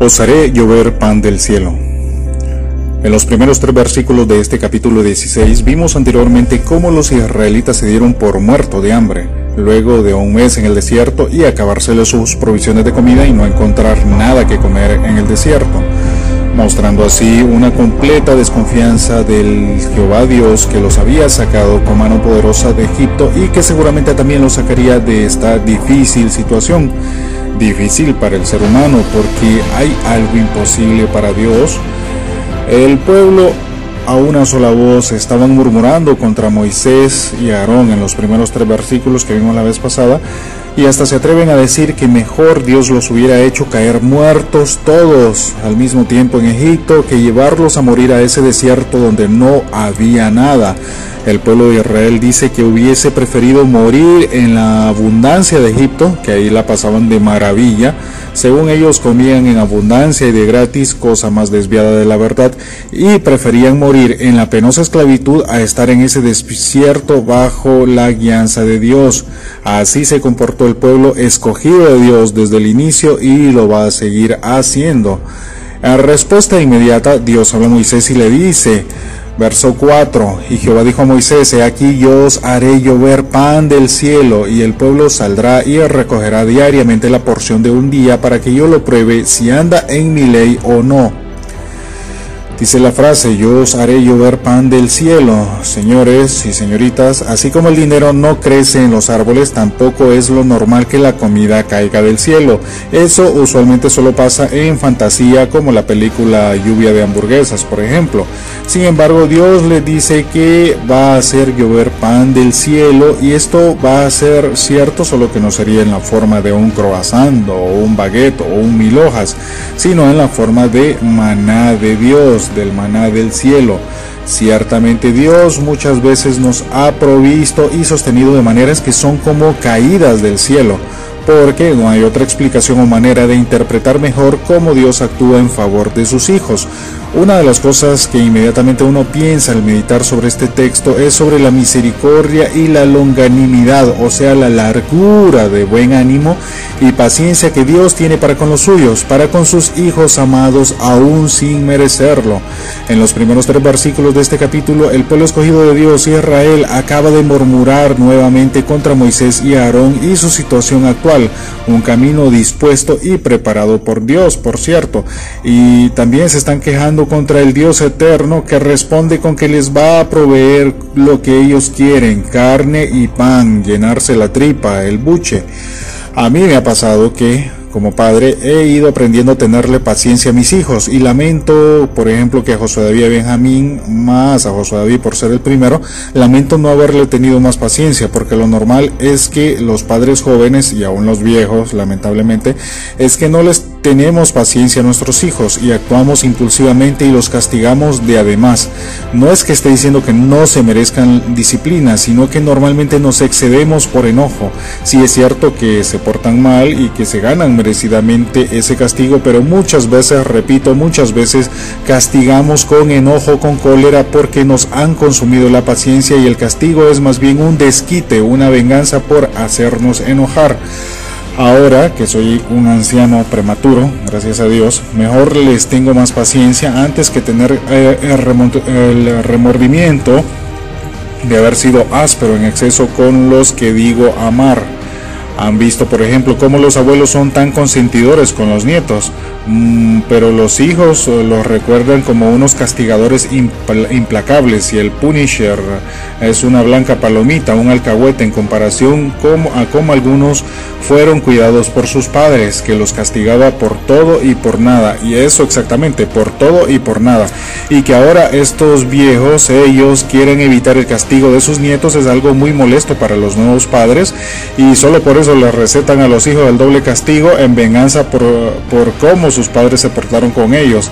Os haré llover pan del cielo. En los primeros tres versículos de este capítulo 16 vimos anteriormente cómo los israelitas se dieron por muerto de hambre, luego de un mes en el desierto y acabárselo sus provisiones de comida y no encontrar nada que comer en el desierto, mostrando así una completa desconfianza del Jehová Dios que los había sacado con mano poderosa de Egipto y que seguramente también los sacaría de esta difícil situación difícil para el ser humano porque hay algo imposible para Dios. El pueblo a una sola voz estaban murmurando contra Moisés y Aarón en los primeros tres versículos que vimos la vez pasada y hasta se atreven a decir que mejor Dios los hubiera hecho caer muertos todos al mismo tiempo en Egipto que llevarlos a morir a ese desierto donde no había nada. El pueblo de Israel dice que hubiese preferido morir en la abundancia de Egipto, que ahí la pasaban de maravilla. Según ellos comían en abundancia y de gratis, cosa más desviada de la verdad, y preferían morir en la penosa esclavitud a estar en ese desierto bajo la guianza de Dios. Así se comportó el pueblo escogido de Dios desde el inicio y lo va a seguir haciendo. En respuesta inmediata, Dios habla a Moisés y le dice, Verso 4. Y Jehová dijo a Moisés, He aquí yo os haré llover pan del cielo, y el pueblo saldrá y recogerá diariamente la porción de un día para que yo lo pruebe si anda en mi ley o no. Dice la frase, yo os haré llover pan del cielo. Señores y señoritas, así como el dinero no crece en los árboles, tampoco es lo normal que la comida caiga del cielo. Eso usualmente solo pasa en fantasía como la película Lluvia de hamburguesas, por ejemplo. Sin embargo, Dios le dice que va a hacer llover pan del cielo y esto va a ser cierto, solo que no sería en la forma de un croissant o un baguette o un mil hojas, sino en la forma de maná de Dios del maná del cielo. Ciertamente Dios muchas veces nos ha provisto y sostenido de maneras que son como caídas del cielo, porque no hay otra explicación o manera de interpretar mejor cómo Dios actúa en favor de sus hijos. Una de las cosas que inmediatamente uno piensa al meditar sobre este texto es sobre la misericordia y la longanimidad, o sea, la largura de buen ánimo y paciencia que Dios tiene para con los suyos, para con sus hijos amados, aún sin merecerlo. En los primeros tres versículos de este capítulo, el pueblo escogido de Dios, Israel, acaba de murmurar nuevamente contra Moisés y Aarón y su situación actual, un camino dispuesto y preparado por Dios, por cierto, y también se están quejando contra el Dios eterno que responde con que les va a proveer lo que ellos quieren, carne y pan, llenarse la tripa, el buche. A mí me ha pasado que como padre he ido aprendiendo a tenerle paciencia a mis hijos. Y lamento, por ejemplo, que a Josué David Benjamín, más a Josué David por ser el primero, lamento no haberle tenido más paciencia, porque lo normal es que los padres jóvenes y aún los viejos, lamentablemente, es que no les tenemos paciencia a nuestros hijos y actuamos impulsivamente y los castigamos de además. No es que esté diciendo que no se merezcan disciplina, sino que normalmente nos excedemos por enojo. Si es cierto que se portan mal y que se ganan merecidamente ese castigo, pero muchas veces, repito, muchas veces castigamos con enojo, con cólera, porque nos han consumido la paciencia y el castigo es más bien un desquite, una venganza por hacernos enojar. Ahora que soy un anciano prematuro, gracias a Dios, mejor les tengo más paciencia antes que tener eh, el remordimiento de haber sido áspero en exceso con los que digo amar. Han visto, por ejemplo, cómo los abuelos son tan consentidores con los nietos. Mm, pero los hijos eh, los recuerdan como unos castigadores implacables y el Punisher es una blanca palomita, un alcahuete en comparación a cómo algunos fueron cuidados por sus padres, que los castigaba por todo y por nada, y eso exactamente, por todo y por nada, y que ahora estos viejos, ellos quieren evitar el castigo de sus nietos, es algo muy molesto para los nuevos padres, y solo por les recetan a los hijos el doble castigo en venganza por, por cómo sus padres se portaron con ellos.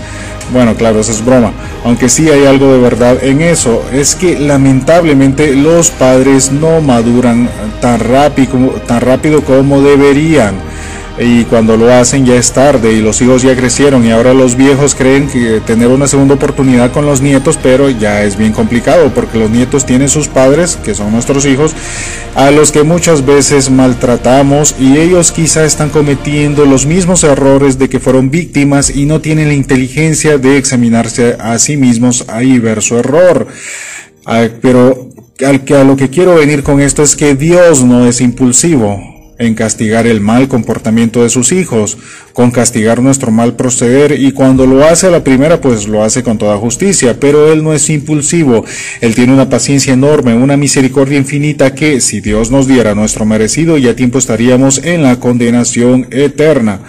Bueno, claro, eso es broma. Aunque sí hay algo de verdad en eso. Es que lamentablemente los padres no maduran tan rápido, tan rápido como deberían. Y cuando lo hacen ya es tarde y los hijos ya crecieron y ahora los viejos creen que tener una segunda oportunidad con los nietos, pero ya es bien complicado porque los nietos tienen sus padres, que son nuestros hijos, a los que muchas veces maltratamos y ellos quizá están cometiendo los mismos errores de que fueron víctimas y no tienen la inteligencia de examinarse a sí mismos y ver su error. Ah, pero a lo que quiero venir con esto es que Dios no es impulsivo en castigar el mal comportamiento de sus hijos, con castigar nuestro mal proceder y cuando lo hace a la primera pues lo hace con toda justicia, pero Él no es impulsivo, Él tiene una paciencia enorme, una misericordia infinita que si Dios nos diera nuestro merecido ya tiempo estaríamos en la condenación eterna.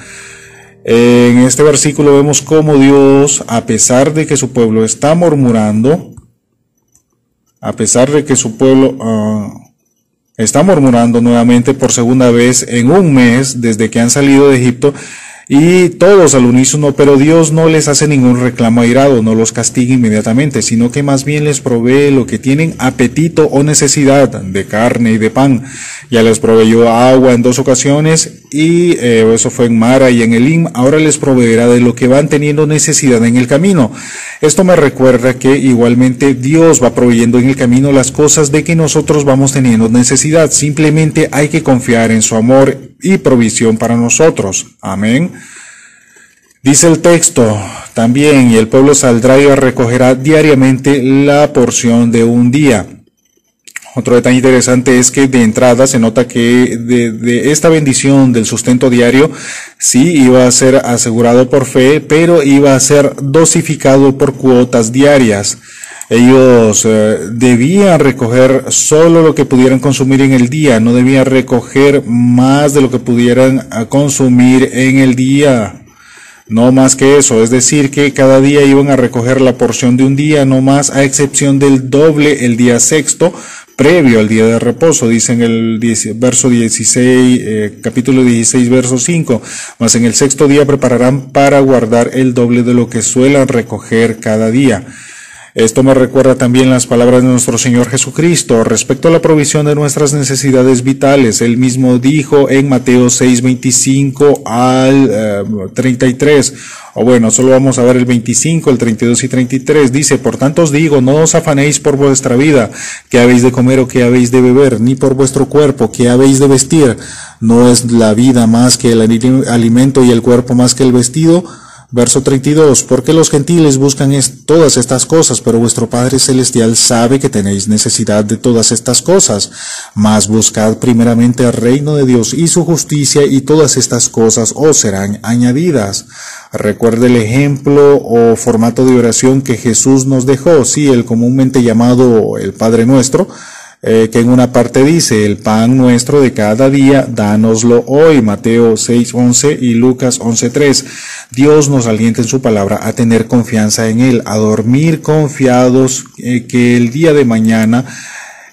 En este versículo vemos cómo Dios, a pesar de que su pueblo está murmurando, a pesar de que su pueblo... Uh, está murmurando nuevamente por segunda vez en un mes desde que han salido de Egipto y todos al unísono, pero Dios no les hace ningún reclamo airado, no los castiga inmediatamente, sino que más bien les provee lo que tienen apetito o necesidad de carne y de pan. Ya les proveyó agua en dos ocasiones y eh, eso fue en Mara y en Elim. Ahora les proveerá de lo que van teniendo necesidad en el camino. Esto me recuerda que igualmente Dios va proveyendo en el camino las cosas de que nosotros vamos teniendo necesidad. Simplemente hay que confiar en su amor y provisión para nosotros. Amén. Dice el texto también, y el pueblo saldrá y recogerá diariamente la porción de un día. Otro detalle interesante es que de entrada se nota que de, esta bendición del sustento diario sí iba a ser asegurado por fe, pero iba a ser dosificado por cuotas diarias. Ellos eh, debían recoger solo lo que pudieran consumir en el día, no debían recoger más de lo que pudieran eh, consumir en el día. No más que eso, es decir, que cada día iban a recoger la porción de un día, no más, a excepción del doble el día sexto, previo al día de reposo, dice en el verso 16, eh, capítulo 16, verso 5, mas en el sexto día prepararán para guardar el doble de lo que suelan recoger cada día. Esto me recuerda también las palabras de nuestro Señor Jesucristo respecto a la provisión de nuestras necesidades vitales. Él mismo dijo en Mateo 6, 25 al 33, eh, o bueno, solo vamos a ver el 25, el 32 y 33. Dice, por tanto os digo, no os afanéis por vuestra vida, que habéis de comer o que habéis de beber, ni por vuestro cuerpo, que habéis de vestir. No es la vida más que el alimento y el cuerpo más que el vestido. Verso 32, porque los gentiles buscan todas estas cosas, pero vuestro Padre Celestial sabe que tenéis necesidad de todas estas cosas. Mas buscad primeramente el reino de Dios y su justicia y todas estas cosas os serán añadidas. Recuerde el ejemplo o formato de oración que Jesús nos dejó, sí, el comúnmente llamado el Padre Nuestro, eh, que en una parte dice, el pan nuestro de cada día, dánoslo hoy, Mateo 6.11 y Lucas 11.3. Dios nos alienta en su palabra a tener confianza en Él, a dormir confiados eh, que el día de mañana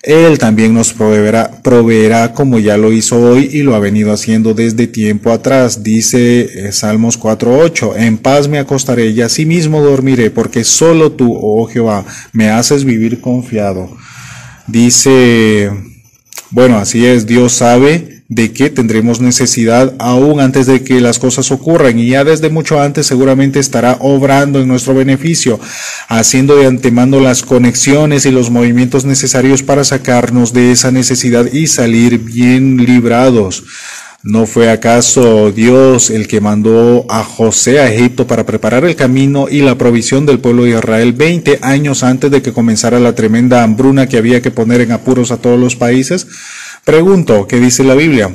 él también nos proveerá, proveerá como ya lo hizo hoy y lo ha venido haciendo desde tiempo atrás. Dice eh, Salmos 4.8, en paz me acostaré y asimismo dormiré, porque solo tú, oh Jehová, me haces vivir confiado. Dice, bueno, así es, Dios sabe de que tendremos necesidad aún antes de que las cosas ocurran y ya desde mucho antes seguramente estará obrando en nuestro beneficio, haciendo de antemano las conexiones y los movimientos necesarios para sacarnos de esa necesidad y salir bien librados. ¿No fue acaso Dios el que mandó a José a Egipto para preparar el camino y la provisión del pueblo de Israel 20 años antes de que comenzara la tremenda hambruna que había que poner en apuros a todos los países? Pregunto, ¿qué dice la Biblia?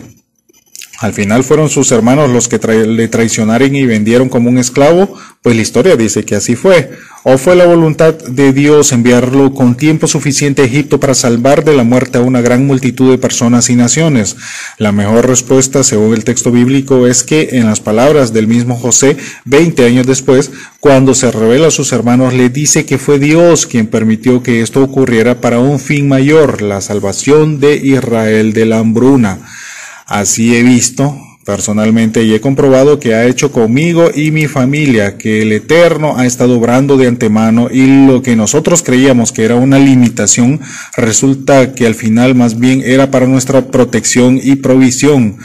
Al final fueron sus hermanos los que le traicionaron y vendieron como un esclavo, pues la historia dice que así fue. ¿O fue la voluntad de Dios enviarlo con tiempo suficiente a Egipto para salvar de la muerte a una gran multitud de personas y naciones? La mejor respuesta, según el texto bíblico, es que en las palabras del mismo José, 20 años después, cuando se revela a sus hermanos, le dice que fue Dios quien permitió que esto ocurriera para un fin mayor, la salvación de Israel de la hambruna. Así he visto personalmente y he comprobado que ha hecho conmigo y mi familia, que el Eterno ha estado obrando de antemano y lo que nosotros creíamos que era una limitación, resulta que al final más bien era para nuestra protección y provisión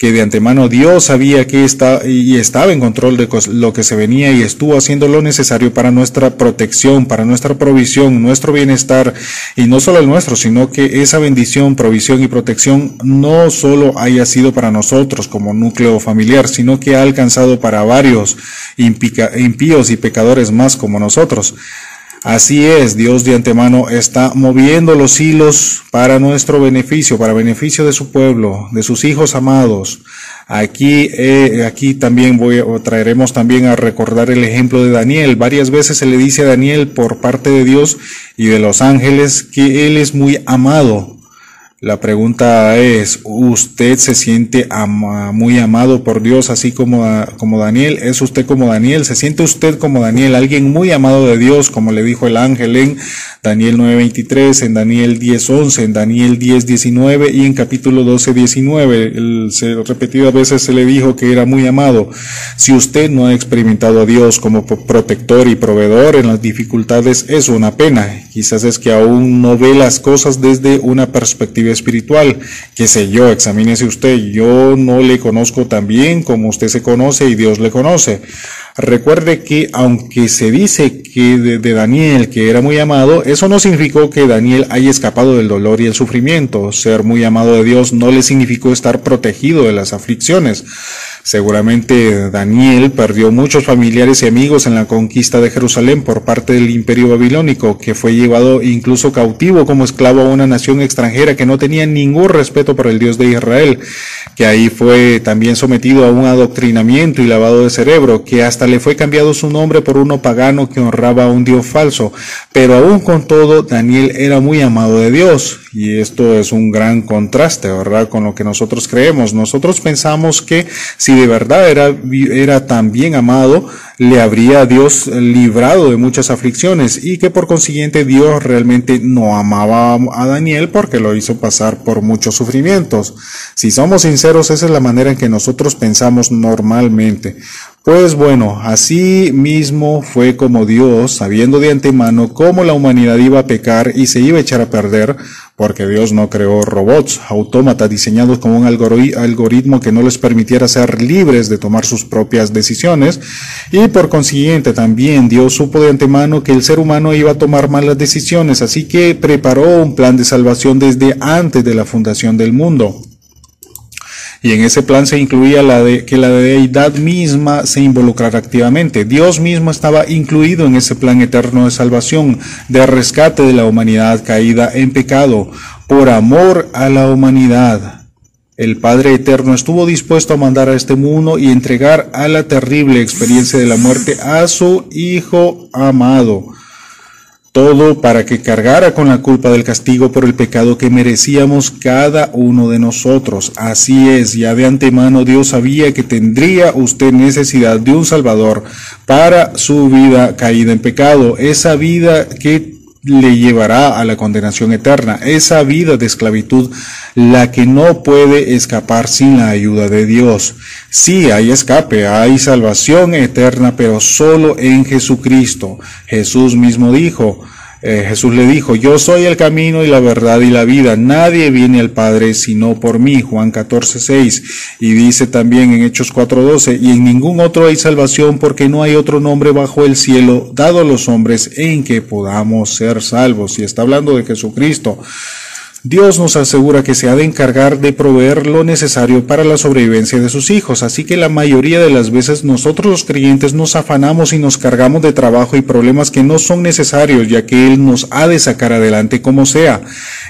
que de antemano Dios sabía que está y estaba en control de lo que se venía y estuvo haciendo lo necesario para nuestra protección, para nuestra provisión, nuestro bienestar y no solo el nuestro, sino que esa bendición, provisión y protección no solo haya sido para nosotros como núcleo familiar, sino que ha alcanzado para varios impíos y pecadores más como nosotros. Así es, Dios de antemano está moviendo los hilos para nuestro beneficio, para beneficio de su pueblo, de sus hijos amados. Aquí, eh, aquí también voy, traeremos también a recordar el ejemplo de Daniel. Varias veces se le dice a Daniel por parte de Dios y de los ángeles que él es muy amado. La pregunta es, ¿usted se siente muy amado por Dios así como, como Daniel? ¿Es usted como Daniel? ¿Se siente usted como Daniel? Alguien muy amado de Dios, como le dijo el ángel en Daniel 9:23, en Daniel 10:11, en Daniel 10:19 y en capítulo 12:19. Se, repetidas veces se le dijo que era muy amado. Si usted no ha experimentado a Dios como protector y proveedor en las dificultades, es una pena. Quizás es que aún no ve las cosas desde una perspectiva espiritual. Que sé yo, examínese usted. Yo no le conozco tan bien como usted se conoce y Dios le conoce. Recuerde que aunque se dice que de, Daniel que era muy amado, eso no significó que Daniel haya escapado del dolor y el sufrimiento. Ser muy amado de Dios no le significó estar protegido de las aflicciones. Seguramente Daniel perdió muchos familiares y amigos en la conquista de Jerusalén por parte del imperio babilónico, que fue llevado incluso cautivo como esclavo a una nación extranjera que no tenía ningún respeto por el Dios de Israel, que ahí fue también sometido a un adoctrinamiento y lavado de cerebro, que hasta le fue cambiado su nombre por uno pagano que honraba a un Dios falso. Pero aún con todo, Daniel era muy amado de Dios, y esto es un gran contraste, ¿verdad? Con lo que nosotros creemos. Nosotros pensamos que si de verdad era, era tan bien amado, le habría Dios librado de muchas aflicciones y que por consiguiente Dios realmente no amaba a Daniel porque lo hizo pasar por muchos sufrimientos. Si somos sinceros, esa es la manera en que nosotros pensamos normalmente. Pues bueno, así mismo fue como Dios, sabiendo de antemano cómo la humanidad iba a pecar y se iba a echar a perder, porque Dios no creó robots, autómatas diseñados como un algoritmo que no les permitiera ser libres de tomar sus propias decisiones, y por consiguiente también Dios supo de antemano que el ser humano iba a tomar malas decisiones, así que preparó un plan de salvación desde antes de la fundación del mundo. Y en ese plan se incluía la de que la deidad misma se involucrara activamente. Dios mismo estaba incluido en ese plan eterno de salvación, de rescate de la humanidad caída en pecado, por amor a la humanidad. El Padre Eterno estuvo dispuesto a mandar a este mundo y entregar a la terrible experiencia de la muerte a su Hijo amado todo para que cargara con la culpa del castigo por el pecado que merecíamos cada uno de nosotros. Así es, ya de antemano Dios sabía que tendría usted necesidad de un Salvador para su vida caída en pecado, esa vida que le llevará a la condenación eterna, esa vida de esclavitud, la que no puede escapar sin la ayuda de Dios. Sí, hay escape, hay salvación eterna, pero solo en Jesucristo. Jesús mismo dijo, eh, Jesús le dijo, yo soy el camino y la verdad y la vida. Nadie viene al Padre sino por mí. Juan 14, 6. Y dice también en Hechos 4, 12, y en ningún otro hay salvación porque no hay otro nombre bajo el cielo dado a los hombres en que podamos ser salvos. Y está hablando de Jesucristo. Dios nos asegura que se ha de encargar de proveer lo necesario para la sobrevivencia de sus hijos, así que la mayoría de las veces nosotros los creyentes nos afanamos y nos cargamos de trabajo y problemas que no son necesarios, ya que Él nos ha de sacar adelante como sea.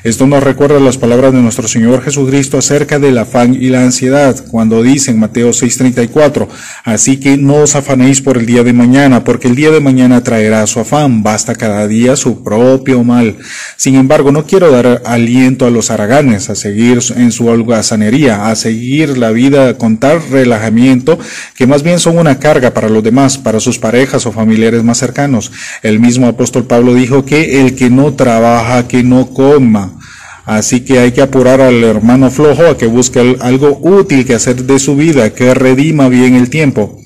Esto nos recuerda las palabras de nuestro Señor Jesucristo acerca del afán y la ansiedad, cuando dice en Mateo 6:34, así que no os afanéis por el día de mañana, porque el día de mañana traerá su afán, basta cada día su propio mal. Sin embargo, no quiero dar aliento a los araganes, a seguir en su holgazanería, a seguir la vida con tal relajamiento que más bien son una carga para los demás, para sus parejas o familiares más cercanos. El mismo apóstol Pablo dijo que el que no trabaja, que no coma. Así que hay que apurar al hermano flojo a que busque algo útil que hacer de su vida, que redima bien el tiempo.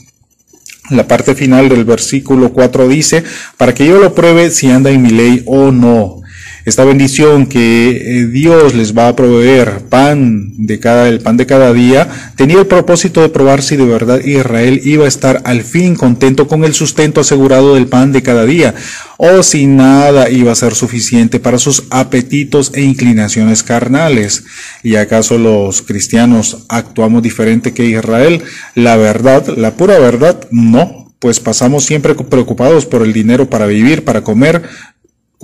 La parte final del versículo 4 dice, para que yo lo pruebe si anda en mi ley o no. Esta bendición que eh, Dios les va a proveer pan de cada, el pan de cada día, tenía el propósito de probar si de verdad Israel iba a estar al fin contento con el sustento asegurado del pan de cada día, o si nada iba a ser suficiente para sus apetitos e inclinaciones carnales. ¿Y acaso los cristianos actuamos diferente que Israel? La verdad, la pura verdad, no pues pasamos siempre preocupados por el dinero para vivir, para comer,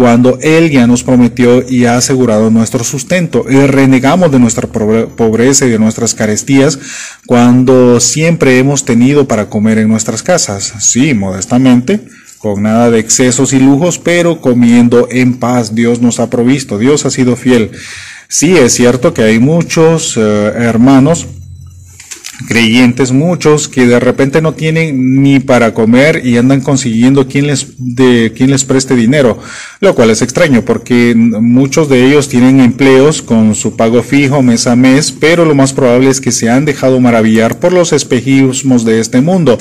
cuando Él ya nos prometió y ha asegurado nuestro sustento. Y renegamos de nuestra pobreza y de nuestras carestías cuando siempre hemos tenido para comer en nuestras casas. Sí, modestamente, con nada de excesos y lujos, pero comiendo en paz. Dios nos ha provisto, Dios ha sido fiel. Sí, es cierto que hay muchos eh, hermanos creyentes muchos que de repente no tienen ni para comer y andan consiguiendo quien les de quien les preste dinero, lo cual es extraño porque muchos de ellos tienen empleos con su pago fijo mes a mes, pero lo más probable es que se han dejado maravillar por los espejismos de este mundo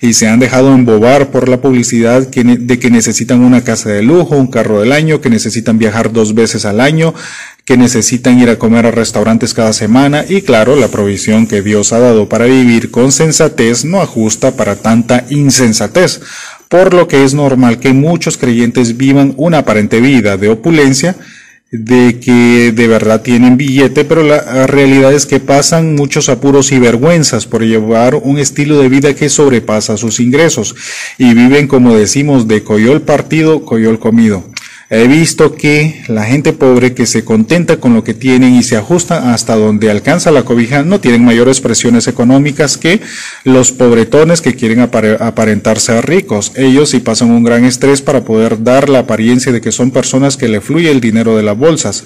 y se han dejado embobar por la publicidad de que necesitan una casa de lujo, un carro del año, que necesitan viajar dos veces al año, que necesitan ir a comer a restaurantes cada semana y claro, la provisión que Dios ha dado para vivir con sensatez no ajusta para tanta insensatez, por lo que es normal que muchos creyentes vivan una aparente vida de opulencia, de que de verdad tienen billete, pero la realidad es que pasan muchos apuros y vergüenzas por llevar un estilo de vida que sobrepasa sus ingresos y viven como decimos de coyol partido, coyol comido. He visto que la gente pobre que se contenta con lo que tienen y se ajusta hasta donde alcanza la cobija no tienen mayores presiones económicas que los pobretones que quieren aparentarse a ricos. Ellos sí pasan un gran estrés para poder dar la apariencia de que son personas que le fluye el dinero de las bolsas.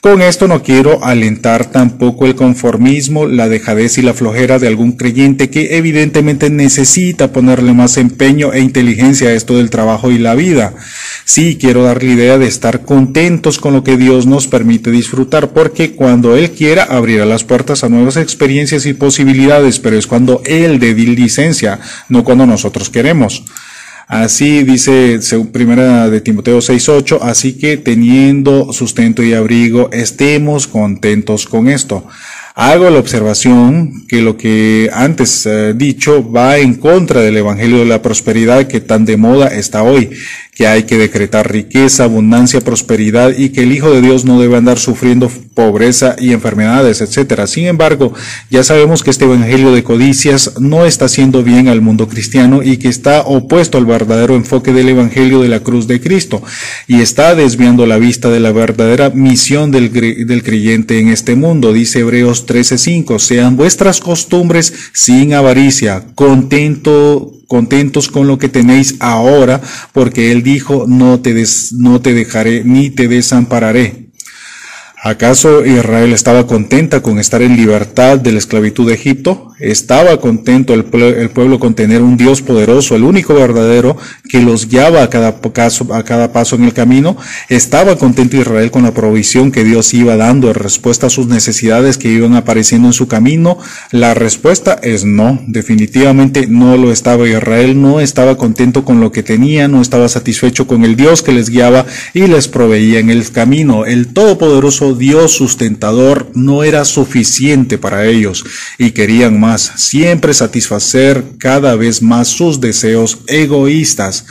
Con esto no quiero alentar tampoco el conformismo, la dejadez y la flojera de algún creyente que evidentemente necesita ponerle más empeño e inteligencia a esto del trabajo y la vida. Sí, quiero darle idea de estar contentos con lo que Dios nos permite disfrutar, porque cuando Él quiera abrirá las puertas a nuevas experiencias y posibilidades, pero es cuando Él dé licencia, no cuando nosotros queremos. Así dice primera de Timoteo 6:8, así que teniendo sustento y abrigo, estemos contentos con esto. Hago la observación que lo que antes eh, dicho va en contra del Evangelio de la Prosperidad que tan de moda está hoy que hay que decretar riqueza, abundancia, prosperidad y que el Hijo de Dios no debe andar sufriendo pobreza y enfermedades, etcétera. Sin embargo, ya sabemos que este evangelio de codicias no está haciendo bien al mundo cristiano y que está opuesto al verdadero enfoque del evangelio de la cruz de Cristo y está desviando la vista de la verdadera misión del, del creyente en este mundo. Dice Hebreos 13:5, sean vuestras costumbres sin avaricia, contento contentos con lo que tenéis ahora, porque Él dijo, no te, des, no te dejaré ni te desampararé. ¿Acaso Israel estaba contenta con estar en libertad de la esclavitud de Egipto? ¿Estaba contento el, pueblo con tener un Dios poderoso, el único verdadero, que los guiaba a cada, paso, en el camino? ¿Estaba contento Israel con la provisión que Dios iba dando en respuesta a sus necesidades que iban apareciendo en su camino? La respuesta es no, definitivamente no lo estaba Israel, no estaba contento con lo que tenía, no estaba satisfecho con el Dios que les guiaba y les proveía en el camino. El Todopoderoso Dios sustentador no era suficiente para ellos y querían más, siempre satisfacer cada vez más sus deseos egoístas.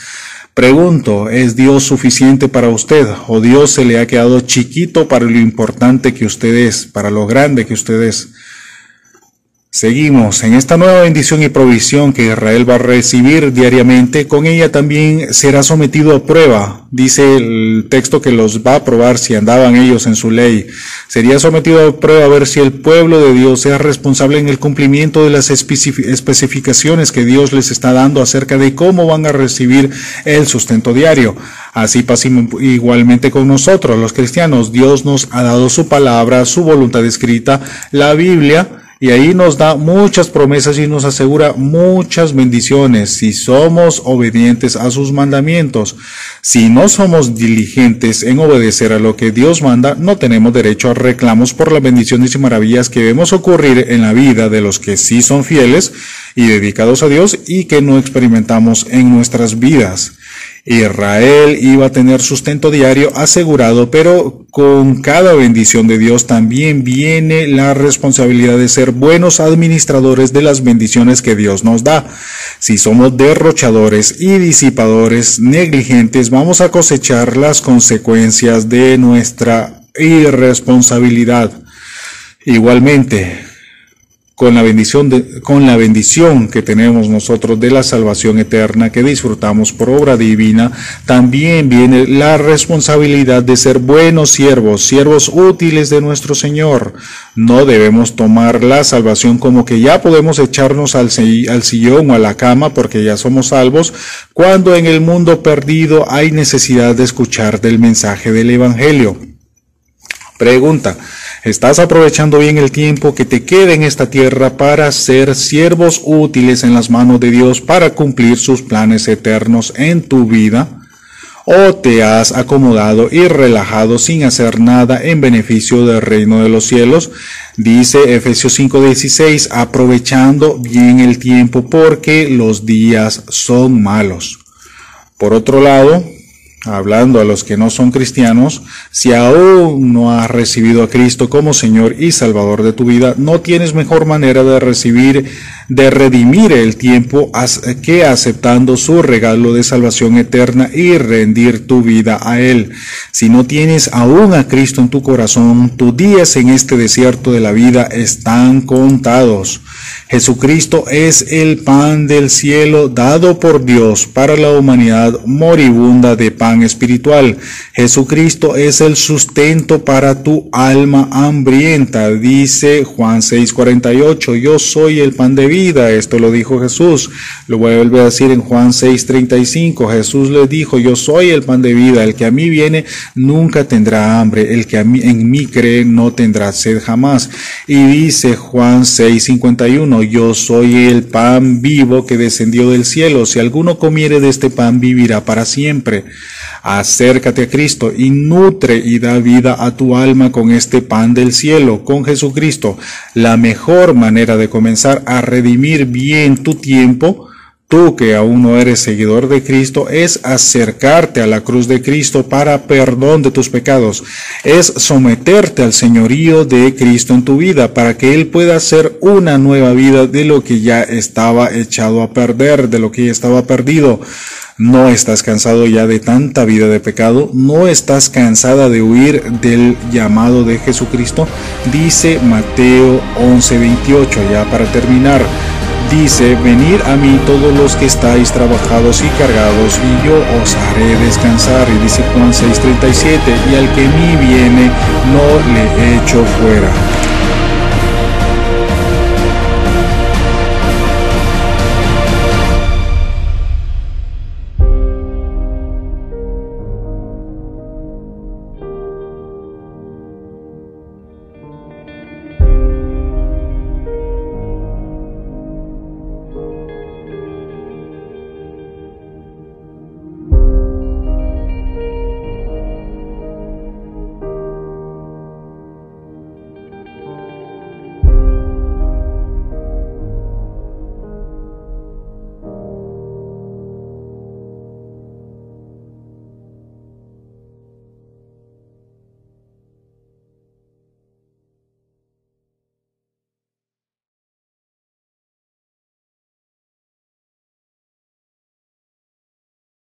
Pregunto, ¿es Dios suficiente para usted o Dios se le ha quedado chiquito para lo importante que usted es, para lo grande que usted es? Seguimos en esta nueva bendición y provisión que Israel va a recibir diariamente. Con ella también será sometido a prueba. Dice el texto que los va a probar si andaban ellos en su ley. Sería sometido a prueba a ver si el pueblo de Dios es responsable en el cumplimiento de las especificaciones que Dios les está dando acerca de cómo van a recibir el sustento diario. Así pasa igualmente con nosotros, los cristianos. Dios nos ha dado su palabra, su voluntad escrita, la Biblia y ahí nos da muchas promesas y nos asegura muchas bendiciones si somos obedientes a sus mandamientos. Si no somos diligentes en obedecer a lo que Dios manda, no tenemos derecho a reclamos por las bendiciones y maravillas que vemos ocurrir en la vida de los que sí son fieles y dedicados a Dios y que no experimentamos en nuestras vidas. Israel iba a tener sustento diario asegurado, pero con cada bendición de Dios también viene la responsabilidad de ser buenos administradores de las bendiciones que Dios nos da. Si somos derrochadores y disipadores negligentes, vamos a cosechar las consecuencias de nuestra irresponsabilidad. Igualmente, con la bendición con la bendición que tenemos nosotros de la salvación eterna que disfrutamos por obra divina, también viene la responsabilidad de ser buenos siervos, siervos útiles de nuestro Señor. No debemos tomar la salvación como que ya podemos echarnos al sillón o a la cama porque ya somos salvos, cuando en el mundo perdido hay necesidad de escuchar del mensaje del Evangelio. Pregunta, ¿estás aprovechando bien el tiempo que te queda en esta tierra para ser siervos útiles en las manos de Dios para cumplir sus planes eternos en tu vida? ¿O te has acomodado y relajado sin hacer nada en beneficio del reino de los cielos? Dice Efesios 5:16, aprovechando bien el tiempo porque los días son malos. Por otro lado, hablando a los que no son cristianos, si aún no has recibido a Cristo como Señor y Salvador de tu vida, no tienes mejor manera de recibir, de redimir el tiempo que aceptando su regalo de salvación eterna y rendir tu vida a Él. Si no tienes aún a Cristo en tu corazón, tus días en este desierto de la vida están contados. Jesucristo es el pan del cielo dado por Dios para la humanidad moribunda de pan espiritual. Jesucristo es el sustento para tu alma hambrienta, dice Juan 6:48. Yo soy el pan de vida, esto lo dijo Jesús. Lo volver a decir en Juan 6:35. Jesús le dijo, yo soy el pan de vida, el que a mí viene nunca tendrá hambre, el que a mí, en mí cree no tendrá sed jamás. Y dice Juan 6:51, yo soy el pan vivo que descendió del cielo, si alguno comiere de este pan vivirá para siempre. Acércate a Cristo y nutre y da vida a tu alma con este pan del cielo, con Jesucristo. La mejor manera de comenzar a redimir bien tu tiempo, tú que aún no eres seguidor de Cristo, es acercarte a la cruz de Cristo para perdón de tus pecados. Es someterte al señorío de Cristo en tu vida para que Él pueda hacer una nueva vida de lo que ya estaba echado a perder, de lo que ya estaba perdido. No estás cansado ya de tanta vida de pecado, no estás cansada de huir del llamado de Jesucristo, dice Mateo 11:28, ya para terminar. Dice, venid a mí todos los que estáis trabajados y cargados, y yo os haré descansar. Y dice Juan 6:37, y al que mí viene, no le echo fuera.